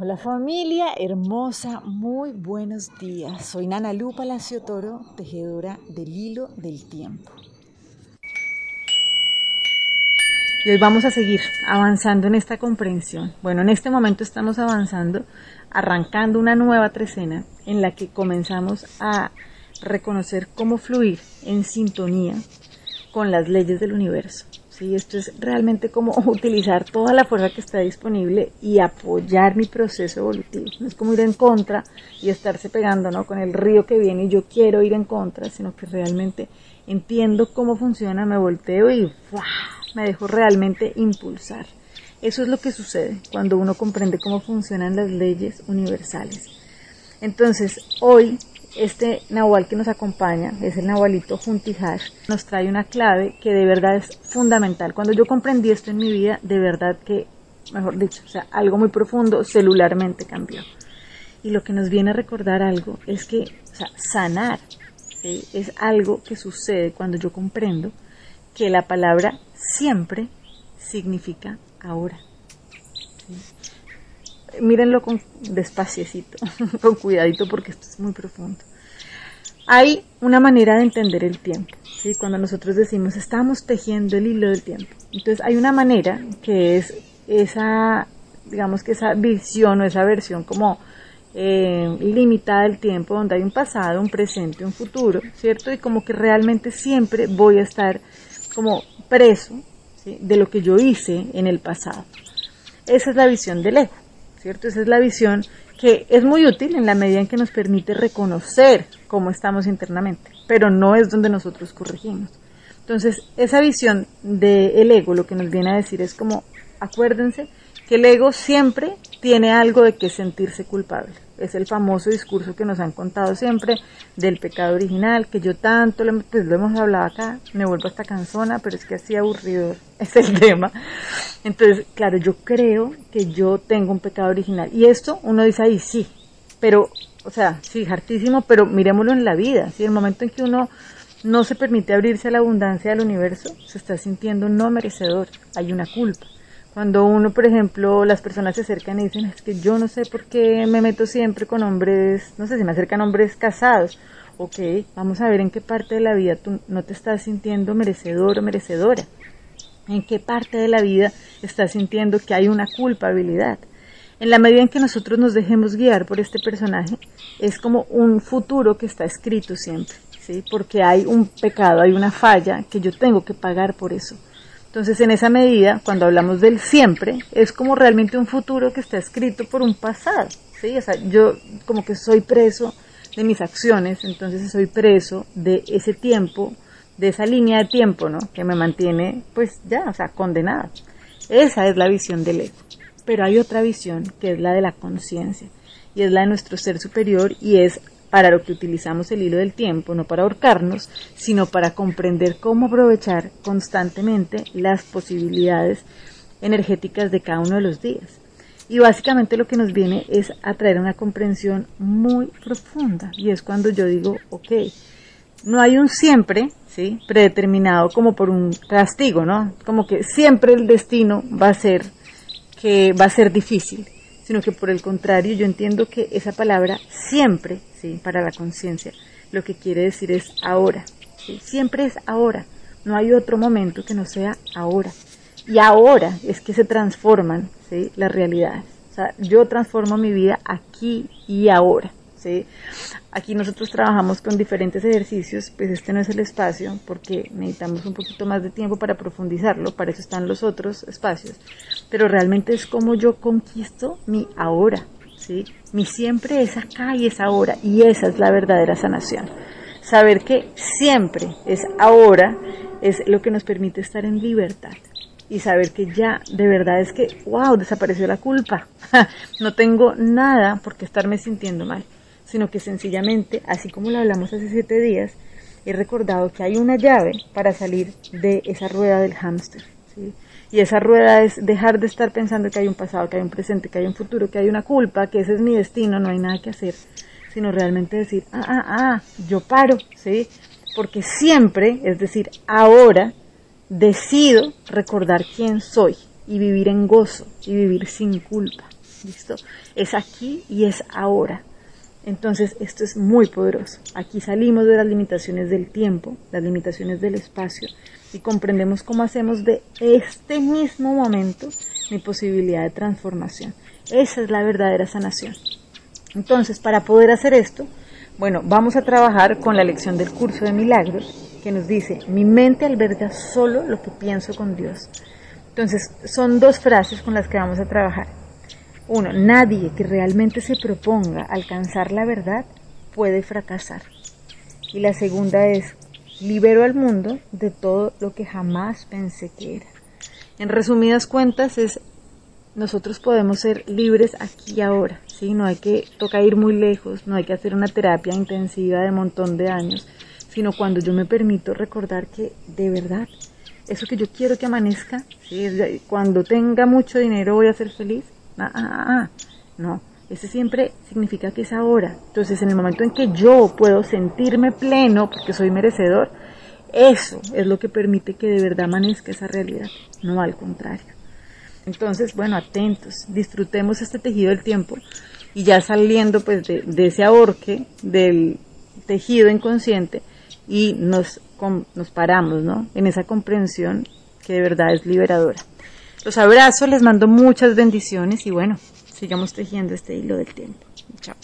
Hola familia hermosa, muy buenos días. Soy Nana Lu Palacio Toro, tejedora del hilo del tiempo. Y hoy vamos a seguir avanzando en esta comprensión. Bueno, en este momento estamos avanzando, arrancando una nueva trecena en la que comenzamos a reconocer cómo fluir en sintonía con las leyes del universo. ¿Sí? Esto es realmente como utilizar toda la fuerza que está disponible y apoyar mi proceso evolutivo. No es como ir en contra y estarse pegando ¿no? con el río que viene y yo quiero ir en contra, sino que realmente entiendo cómo funciona, me volteo y me dejo realmente impulsar. Eso es lo que sucede cuando uno comprende cómo funcionan las leyes universales. Entonces, hoy este Nahual que nos acompaña es el Nahualito Juntihash. Nos trae una clave que de verdad es fundamental. Cuando yo comprendí esto en mi vida, de verdad que, mejor dicho, o sea, algo muy profundo celularmente cambió. Y lo que nos viene a recordar algo es que, o sea, sanar es algo que sucede cuando yo comprendo que la palabra siempre significa ahora. Mírenlo con despaciecito, con cuidadito porque esto es muy profundo. Hay una manera de entender el tiempo, ¿sí? Cuando nosotros decimos estamos tejiendo el hilo del tiempo. Entonces hay una manera que es esa, digamos que esa visión o esa versión como eh, limitada del tiempo, donde hay un pasado, un presente, un futuro, ¿cierto? Y como que realmente siempre voy a estar como preso de lo que yo hice en el pasado. Esa es la visión del ego, ¿cierto? Esa es la visión que es muy útil en la medida en que nos permite reconocer cómo estamos internamente, pero no es donde nosotros corregimos. Entonces, esa visión del ego lo que nos viene a decir es como, acuérdense que el ego siempre tiene algo de que sentirse culpable. Es el famoso discurso que nos han contado siempre del pecado original, que yo tanto, pues lo hemos hablado acá, me vuelvo hasta cansona, pero es que así aburrido es el tema. Entonces, claro, yo creo que yo tengo un pecado original. Y esto uno dice ahí, sí, pero, o sea, sí, hartísimo, pero miremoslo en la vida. Si el momento en que uno no se permite abrirse a la abundancia del universo, se está sintiendo no merecedor, hay una culpa. Cuando uno, por ejemplo, las personas se acercan y dicen, es que yo no sé por qué me meto siempre con hombres, no sé si me acercan hombres casados. Ok, vamos a ver en qué parte de la vida tú no te estás sintiendo merecedor o merecedora. En qué parte de la vida estás sintiendo que hay una culpabilidad. En la medida en que nosotros nos dejemos guiar por este personaje, es como un futuro que está escrito siempre, ¿sí? Porque hay un pecado, hay una falla que yo tengo que pagar por eso. Entonces, en esa medida, cuando hablamos del siempre, es como realmente un futuro que está escrito por un pasado, ¿sí? O sea, yo como que soy preso de mis acciones, entonces soy preso de ese tiempo, de esa línea de tiempo, ¿no? Que me mantiene, pues ya, o sea, condenada. Esa es la visión del ego. Pero hay otra visión, que es la de la conciencia, y es la de nuestro ser superior, y es para lo que utilizamos el hilo del tiempo, no para ahorcarnos, sino para comprender cómo aprovechar constantemente las posibilidades energéticas de cada uno de los días. Y básicamente lo que nos viene es a traer una comprensión muy profunda. Y es cuando yo digo, ok, no hay un siempre, ¿sí? Predeterminado como por un castigo, ¿no? Como que siempre el destino va a ser que va a ser difícil sino que por el contrario yo entiendo que esa palabra siempre, ¿sí? para la conciencia, lo que quiere decir es ahora, siempre es ahora, no hay otro momento que no sea ahora. Y ahora es que se transforman ¿sí? las realidades. O sea, yo transformo mi vida aquí y ahora. ¿Sí? Aquí nosotros trabajamos con diferentes ejercicios, pues este no es el espacio porque necesitamos un poquito más de tiempo para profundizarlo, para eso están los otros espacios, pero realmente es como yo conquisto mi ahora, ¿sí? Mi siempre es acá y es ahora, y esa es la verdadera sanación. Saber que siempre es ahora es lo que nos permite estar en libertad y saber que ya de verdad es que, wow, desapareció la culpa. no tengo nada por qué estarme sintiendo mal sino que sencillamente, así como lo hablamos hace siete días, he recordado que hay una llave para salir de esa rueda del hámster. Y esa rueda es dejar de estar pensando que hay un pasado, que hay un presente, que hay un futuro, que hay una culpa, que ese es mi destino, no hay nada que hacer, sino realmente decir, ah, ah, ah, yo paro, ¿sí? Porque siempre, es decir, ahora, decido recordar quién soy y vivir en gozo y vivir sin culpa. ¿Listo? Es aquí y es ahora. Entonces, esto es muy poderoso. Aquí salimos de las limitaciones del tiempo, las limitaciones del espacio, y comprendemos cómo hacemos de este mismo momento mi posibilidad de transformación. Esa es la verdadera sanación. Entonces, para poder hacer esto, bueno, vamos a trabajar con la lección del curso de milagros que nos dice, mi mente alberga solo lo que pienso con Dios. Entonces, son dos frases con las que vamos a trabajar. Uno, nadie que realmente se proponga alcanzar la verdad puede fracasar. Y la segunda es, libero al mundo de todo lo que jamás pensé que era. En resumidas cuentas es, nosotros podemos ser libres aquí y ahora, ¿sí? No hay que tocar ir muy lejos, no hay que hacer una terapia intensiva de montón de años, sino cuando yo me permito recordar que de verdad, eso que yo quiero que amanezca, cuando tenga mucho dinero voy a ser feliz, Ah, ah, ah, ah, no, ese siempre significa que es ahora. Entonces, en el momento en que yo puedo sentirme pleno porque soy merecedor, eso es lo que permite que de verdad amanezca esa realidad, no al contrario. Entonces, bueno, atentos, disfrutemos este tejido del tiempo y ya saliendo pues de, ese ahorque del tejido inconsciente y nos, nos paramos, ¿no? En esa comprensión que de verdad es liberadora. Los abrazo, les mando muchas bendiciones y bueno, sigamos tejiendo este hilo del tiempo. Chao.